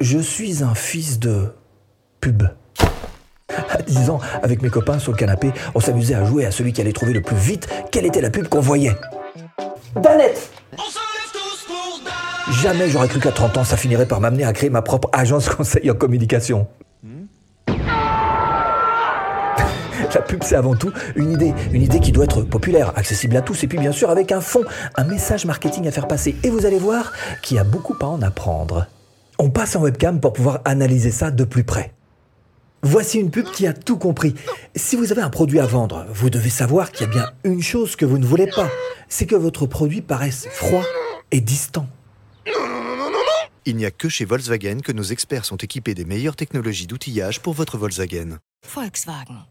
Je suis un fils de pub. À 10 ans, avec mes copains sur le canapé, on s'amusait à jouer à celui qui allait trouver le plus vite quelle était la pub qu'on voyait. Danette Jamais j'aurais cru qu'à 30 ans, ça finirait par m'amener à créer ma propre agence conseil en communication. La pub, c'est avant tout une idée, une idée qui doit être populaire, accessible à tous, et puis bien sûr avec un fond, un message marketing à faire passer. Et vous allez voir qu'il y a beaucoup à en apprendre. On passe en webcam pour pouvoir analyser ça de plus près. Voici une pub qui a tout compris. Si vous avez un produit à vendre, vous devez savoir qu'il y a bien une chose que vous ne voulez pas, c'est que votre produit paraisse froid et distant. Il n'y a que chez Volkswagen que nos experts sont équipés des meilleures technologies d'outillage pour votre Volkswagen. Volkswagen.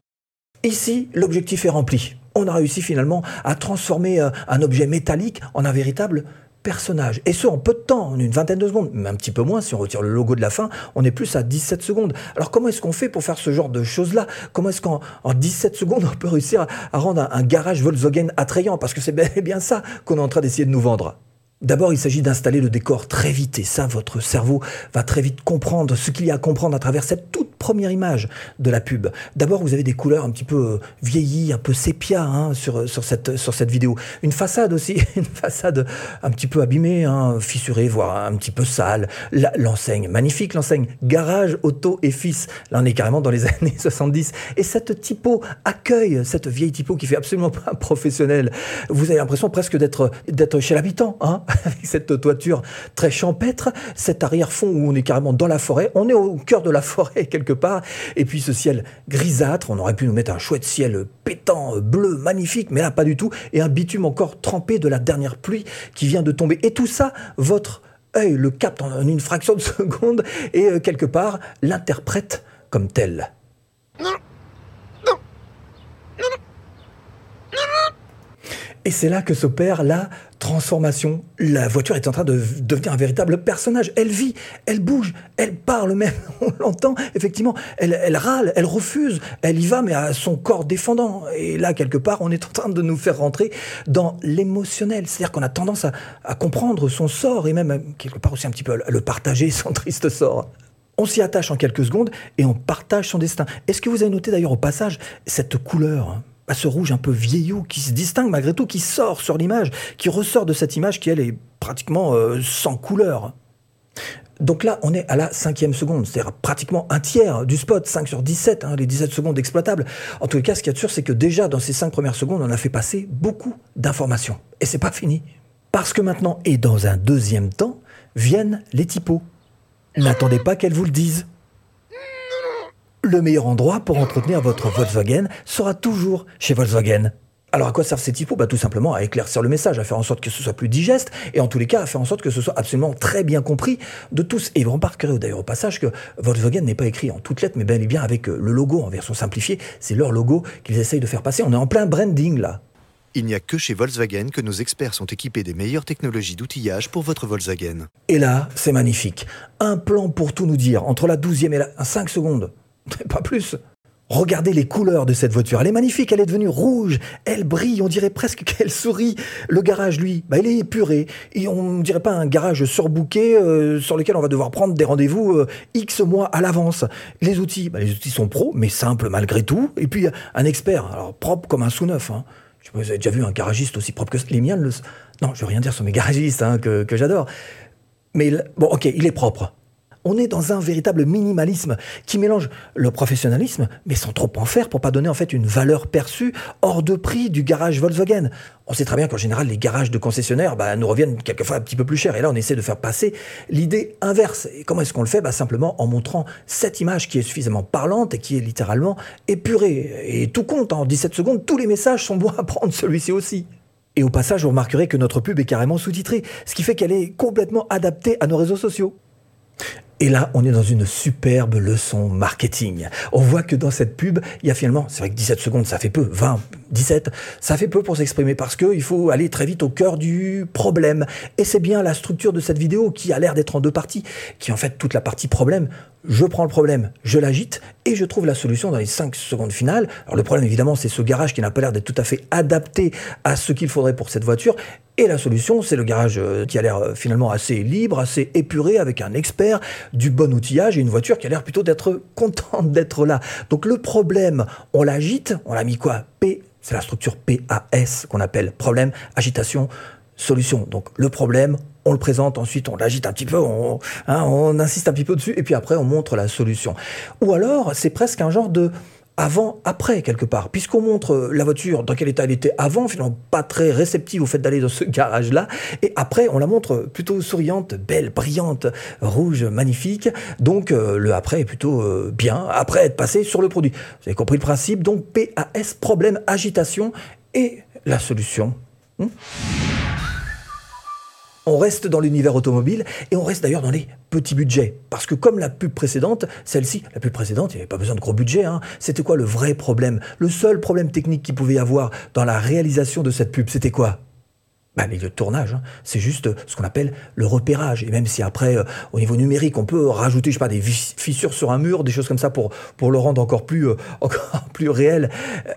Ici, l'objectif est rempli. On a réussi finalement à transformer euh, un objet métallique en un véritable personnage. Et ce, en peu de temps, en une vingtaine de secondes, mais un petit peu moins si on retire le logo de la fin, on est plus à 17 secondes. Alors comment est-ce qu'on fait pour faire ce genre de choses-là? Comment est-ce qu'en en 17 secondes, on peut réussir à, rendre un, garage Volkswagen attrayant? Parce que c'est bien ça qu'on est en train d'essayer de nous vendre. D'abord, il s'agit d'installer le décor très vite, et ça, votre cerveau va très vite comprendre ce qu'il y a à comprendre à travers cette toute première image de la pub. D'abord, vous avez des couleurs un petit peu euh, vieillies, un peu sépia hein, sur, sur, cette, sur cette vidéo. Une façade aussi, une façade un petit peu abîmée, hein, fissurée, voire un petit peu sale. L'enseigne, magnifique l'enseigne, garage, auto et fils. Là, on est carrément dans les années 70. Et cette typo accueille, cette vieille typo qui fait absolument pas professionnel. Vous avez l'impression presque d'être chez l'habitant, hein, avec cette toiture très champêtre, cet arrière-fond où on est carrément dans la forêt. On est au cœur de la forêt quelque part. Et puis ce ciel grisâtre, on aurait pu nous mettre un chouette ciel pétant, euh, bleu, magnifique, mais là pas du tout. Et un bitume encore trempé de la dernière pluie qui vient de tomber. Et tout ça, votre œil le capte en une fraction de seconde et euh, quelque part l'interprète comme tel. Et c'est là que s'opère la transformation. La voiture est en train de devenir un véritable personnage. Elle vit, elle bouge, elle parle même. On l'entend, effectivement. Elle, râle, elle refuse, elle y va, mais à son corps défendant. Et là, quelque part, on est en train de nous faire rentrer dans l'émotionnel. C'est-à-dire qu'on a tendance à, à comprendre son sort et même, quelque part aussi un petit peu, à le partager, son triste sort. On s'y attache en quelques secondes et on partage son destin. Est-ce que vous avez noté d'ailleurs au passage cette couleur? À ce rouge un peu vieillot qui se distingue malgré tout, qui sort sur l'image, qui ressort de cette image qui, elle, est pratiquement euh, sans couleur. Donc là, on est à la cinquième seconde, c'est-à-dire pratiquement un tiers du spot, 5 sur 17, hein, les 17 secondes exploitables. En tout cas, ce qu'il y a de sûr, c'est que déjà dans ces 5 premières secondes, on a fait passer beaucoup d'informations. Et c'est pas fini. Parce que maintenant, et dans un deuxième temps, viennent les typos. N'attendez pas qu'elles vous le disent. Le meilleur endroit pour entretenir votre Volkswagen sera toujours chez Volkswagen. Alors à quoi servent ces typos? Bah, Tout simplement à éclaircir le message, à faire en sorte que ce soit plus digeste, et en tous les cas à faire en sorte que ce soit absolument très bien compris de tous. Et vous remarquerez d'ailleurs au passage que Volkswagen n'est pas écrit en toutes lettres, mais bel et bien avec euh, le logo en version simplifiée. C'est leur logo qu'ils essayent de faire passer. On est en plein branding là. Il n'y a que chez Volkswagen que nos experts sont équipés des meilleures technologies d'outillage pour votre Volkswagen. Et là, c'est magnifique. Un plan pour tout nous dire, entre la 12e et la 5 secondes. Pas plus. Regardez les couleurs de cette voiture. Elle est magnifique, elle est devenue rouge, elle brille, on dirait presque qu'elle sourit. Le garage, lui, bah, il est épuré. Et on dirait pas un garage surbooké euh, sur lequel on va devoir prendre des rendez-vous euh, X mois à l'avance. Les outils, bah, les outils sont pros, mais simples malgré tout. Et puis un expert, alors propre comme un sous-neuf. Hein. Vous avez déjà vu un garagiste aussi propre que les miens. Non, je veux rien dire sur mes garagistes hein, que j'adore. Mais bon, ok, il est propre. On est dans un véritable minimalisme qui mélange le professionnalisme, mais sans trop en faire pour pas donner en fait une valeur perçue hors de prix du garage Volkswagen. On sait très bien qu'en général, les garages de concessionnaires bah, nous reviennent quelquefois un petit peu plus cher. Et là, on essaie de faire passer l'idée inverse. Et comment est-ce qu'on le fait? Bah, Simplement en montrant cette image qui est suffisamment parlante et qui est littéralement épurée. Et tout compte, en 17 secondes, tous les messages sont bons à prendre, celui-ci aussi. Et au passage, vous remarquerez que notre pub est carrément sous-titrée, ce qui fait qu'elle est complètement adaptée à nos réseaux sociaux. Et là, on est dans une superbe leçon marketing. On voit que dans cette pub, il y a finalement, c'est vrai que 17 secondes, ça fait peu, 20, 17, ça fait peu pour s'exprimer parce qu'il faut aller très vite au cœur du problème. Et c'est bien la structure de cette vidéo qui a l'air d'être en deux parties, qui est en fait toute la partie problème. Je prends le problème, je l'agite et je trouve la solution dans les 5 secondes finales. Alors le problème, évidemment, c'est ce garage qui n'a pas l'air d'être tout à fait adapté à ce qu'il faudrait pour cette voiture. Et la solution, c'est le garage euh, qui a l'air euh, finalement assez libre, assez épuré, avec un expert, du bon outillage et une voiture qui a l'air plutôt d'être contente d'être là. Donc le problème, on l'agite, on l'a mis quoi? P, c'est la structure PAS qu'on appelle problème, agitation, solution. Donc le problème, on le présente, ensuite on l'agite un petit peu, on, hein, on insiste un petit peu dessus, et puis après on montre la solution. Ou alors c'est presque un genre de avant, après, quelque part. Puisqu'on montre la voiture dans quel état elle était avant, finalement pas très réceptive au fait d'aller dans ce garage-là. Et après, on la montre plutôt souriante, belle, brillante, rouge, magnifique. Donc, euh, le après est plutôt euh, bien, après être passé sur le produit. Vous avez compris le principe. Donc, PAS, problème, agitation et la solution. Hmm? On reste dans l'univers automobile et on reste d'ailleurs dans les petits budgets. Parce que comme la pub précédente, celle-ci, la pub précédente, il n'y avait pas besoin de gros budget. Hein. C'était quoi le vrai problème? Le seul problème technique qu'il pouvait y avoir dans la réalisation de cette pub, c'était quoi? Bah, les lieux de tournage, hein. c'est juste ce qu'on appelle le repérage. Et même si après, euh, au niveau numérique, on peut rajouter, des fissures sur un mur, des choses comme ça pour, le rendre encore plus, euh, encore plus réel.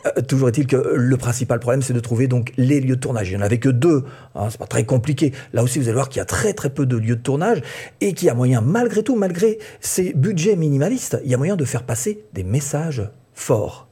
Euh, toujours est-il que le principal problème, c'est de trouver donc les lieux de tournage. Il n'y en avait que deux. Hein, c'est pas très compliqué. Là aussi, vous allez voir qu'il y a très très peu de lieux de tournage et qu'il y a moyen, malgré tout, malgré ces budgets minimalistes, il y a moyen de faire passer des messages forts.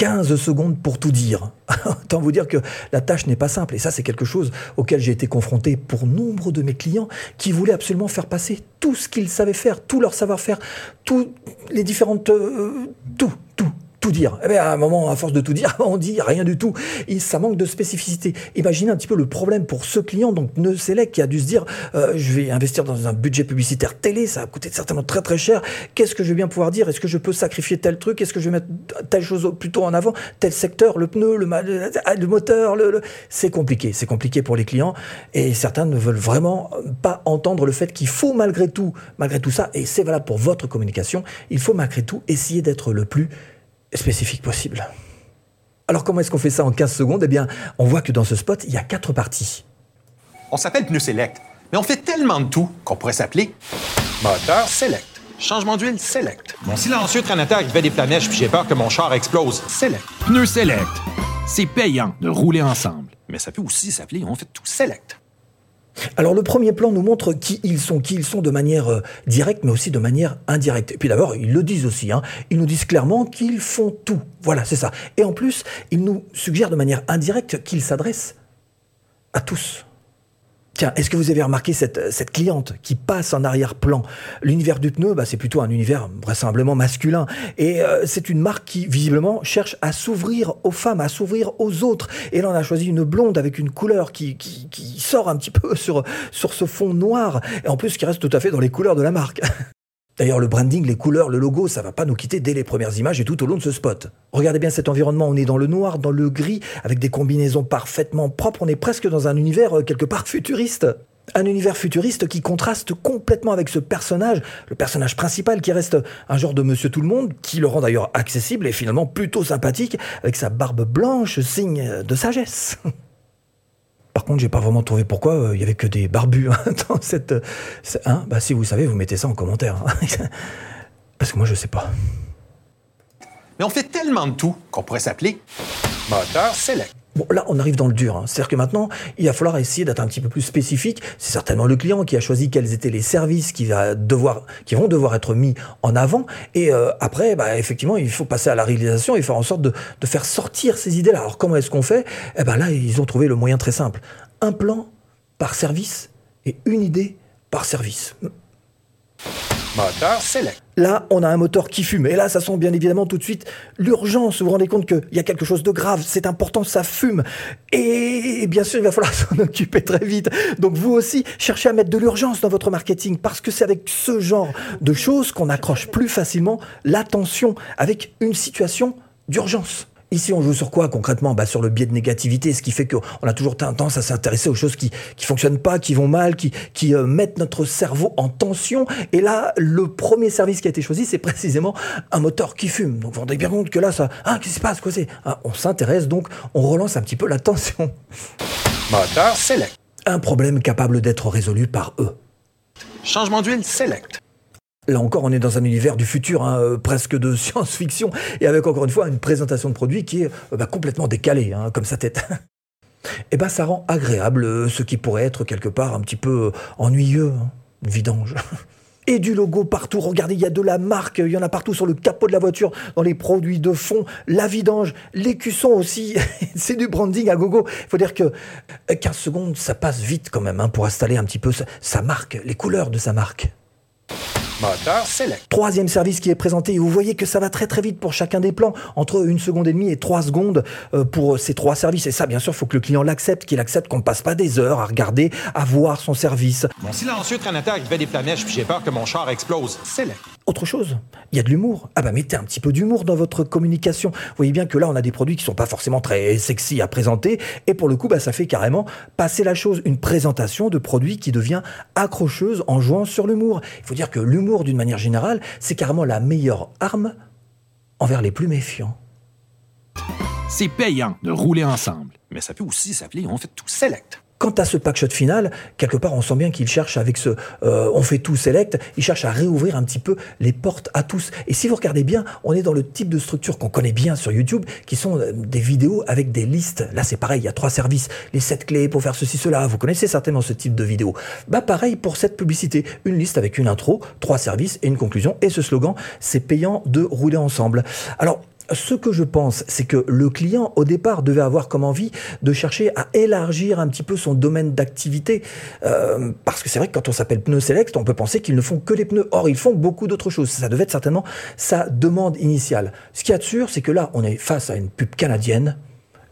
15 secondes pour tout dire. Autant vous dire que la tâche n'est pas simple. Et ça, c'est quelque chose auquel j'ai été confronté pour nombre de mes clients qui voulaient absolument faire passer tout ce qu'ils savaient faire, tout leur savoir-faire, tous les différentes... Euh, tout, tout, tout dire. Eh bien, à un moment, à force de tout dire, on dit rien du tout. Ça manque de spécificité. Imaginez un petit peu le problème pour ce client, donc Neuselec, qui a dû se dire, euh, je vais investir dans un budget publicitaire télé, ça a coûté certainement très très cher. Qu'est-ce que je vais bien pouvoir dire? Est-ce que je peux sacrifier tel truc? Est-ce que je vais mettre telle chose plutôt en avant? Tel secteur, le pneu, le, le moteur, le, c'est compliqué. C'est compliqué pour les clients. Et certains ne veulent vraiment pas entendre le fait qu'il faut malgré tout, malgré tout ça, et c'est valable pour votre communication, il faut malgré tout essayer d'être le plus spécifique possible. Alors comment est-ce qu'on fait ça en 15 secondes? Eh bien, on voit que dans ce spot, il y a quatre parties. On s'appelle pneu select, mais on fait tellement de tout qu'on pourrait s'appeler moteur select. Changement d'huile select. Mon silencieux traînateur, il fait des planèches puis j'ai peur que mon char explose. Select. Pneu select. C'est payant de rouler ensemble. Mais ça peut aussi s'appeler on fait tout select. Alors le premier plan nous montre qui ils sont, qui ils sont de manière euh, directe, mais aussi de manière indirecte. Et puis d'abord, ils le disent aussi, hein. ils nous disent clairement qu'ils font tout. Voilà, c'est ça. Et en plus, ils nous suggèrent de manière indirecte qu'ils s'adressent à tous. Tiens, est-ce que vous avez remarqué cette, cliente qui passe en arrière-plan L'univers du pneu, bah, c'est plutôt un univers vraisemblablement masculin. Et euh, c'est une marque qui, visiblement, cherche à s'ouvrir aux femmes, à s'ouvrir aux autres. Et là, on a choisi une blonde avec une couleur qui sort un petit peu sur, sur ce fond noir. Et en plus, qui reste tout à fait dans les couleurs de la marque. D'ailleurs, le branding, les couleurs, le logo, ça va pas nous quitter dès les premières images et tout au long de ce spot. Regardez bien cet environnement, on est dans le noir, dans le gris, avec des combinaisons parfaitement propres, on est presque dans un univers euh, quelque part futuriste. Un univers futuriste qui contraste complètement avec ce personnage, le personnage principal qui reste un genre de monsieur tout le monde, qui le rend d'ailleurs accessible et finalement plutôt sympathique, avec sa barbe blanche, signe de sagesse. Par contre, j'ai pas vraiment trouvé pourquoi euh, il y avait que des barbus hein, dans cette. Hein bah, si vous savez, vous mettez ça en commentaire. Hein. Parce que moi, je sais pas. Mais on fait tellement de tout qu'on pourrait s'appeler moteur select. Bon, là, on arrive dans le dur. Hein. C'est-à-dire que maintenant, il va falloir essayer d'être un petit peu plus spécifique. C'est certainement le client qui a choisi quels étaient les services qui, vont devoir être mis en avant. Et euh, après, bah, effectivement, il faut passer à la réalisation et faire en sorte de, faire sortir ces idées-là. Alors, comment est-ce qu'on fait? Eh ben là, ils ont trouvé le moyen très simple. Un plan par service et une idée par service. Select. Là, on a un moteur qui fume. Et là, ça sent bien évidemment tout de suite l'urgence. Vous vous rendez compte qu'il y a quelque chose de grave. C'est important, ça fume. Et bien sûr, il va falloir s'en occuper très vite. Donc vous aussi, cherchez à mettre de l'urgence dans votre marketing. Parce que c'est avec ce genre de choses qu'on accroche plus facilement l'attention avec une situation d'urgence. Ici, on joue sur quoi concrètement? Bah, Sur le biais de négativité, ce qui fait qu'on a toujours tendance à s'intéresser aux choses qui qui fonctionnent pas, qui vont mal, qui, qui euh, mettent notre cerveau en tension. Et là, le premier service qui a été choisi, c'est précisément un moteur qui fume. Donc, vous vous rendez bien compte que là, ça, ah, qu'est-ce qui se passe? Quoi c'est ah, On s'intéresse, donc on relance un petit peu la tension. Moteur select. Un problème capable d'être résolu par eux. Changement d'huile select. Là encore, on est dans un univers du futur, hein, euh, presque de science-fiction, et avec encore une fois une présentation de produit qui est euh, bah, complètement décalée, hein, comme sa tête. et eh ben, ça rend agréable euh, ce qui pourrait être quelque part un petit peu ennuyeux, hein, vidange. et du logo partout. Regardez, il y a de la marque, il y en a partout sur le capot de la voiture, dans les produits de fond, la vidange, les cuissons aussi. C'est du branding à gogo. Il faut dire que 15 secondes, ça passe vite quand même pour installer un petit peu sa marque, les couleurs de sa marque. Moteur Select. Troisième service qui est présenté, et vous voyez que ça va très très vite pour chacun des plans, entre une seconde et demie et trois secondes euh, pour ces trois services. Et ça, bien sûr, il faut que le client l'accepte, qu'il accepte qu'on ne passe pas des heures à regarder, à voir son service. Mon silencieux terre, il fait des flamèches, puis j'ai peur que mon char explose. Select. Autre chose, il y a de l'humour. Ah bah mettez un petit peu d'humour dans votre communication. Vous voyez bien que là, on a des produits qui sont pas forcément très sexy à présenter, et pour le coup, bah, ça fait carrément passer la chose, une présentation de produits qui devient accrocheuse en jouant sur l'humour. Il faut dire que l'humour, d'une manière générale, c'est carrément la meilleure arme envers les plus méfiants. C'est payant de rouler ensemble. Mais ça peut aussi s'appeler On fait tout Select. Quant à ce packshot final, quelque part, on sent bien qu'il cherche avec ce euh, on fait tout select, il cherche à réouvrir un petit peu les portes à tous. Et si vous regardez bien, on est dans le type de structure qu'on connaît bien sur YouTube, qui sont euh, des vidéos avec des listes. Là, c'est pareil, il y a trois services, les sept clés pour faire ceci, cela. Vous connaissez certainement ce type de vidéo. Bah, pareil pour cette publicité, une liste avec une intro, trois services et une conclusion. Et ce slogan, c'est payant de rouler ensemble. Alors, ce que je pense, c'est que le client, au départ, devait avoir comme envie de chercher à élargir un petit peu son domaine d'activité. Euh, parce que c'est vrai que quand on s'appelle Pneu Select, on peut penser qu'ils ne font que les pneus. Or, ils font beaucoup d'autres choses. Ça devait être certainement sa demande initiale. Ce qu'il y a de sûr, c'est que là, on est face à une pub canadienne,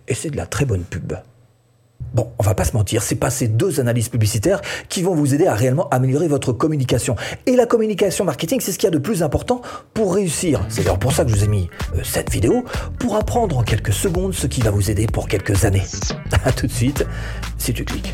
et c'est de la très bonne pub. Bon, on va pas se mentir, c'est pas ces deux analyses publicitaires qui vont vous aider à réellement améliorer votre communication. Et la communication marketing, c'est ce qu'il y a de plus important pour réussir. C'est d'ailleurs pour ça que je vous ai mis euh, cette vidéo, pour apprendre en quelques secondes ce qui va vous aider pour quelques années. A tout de suite, si tu cliques.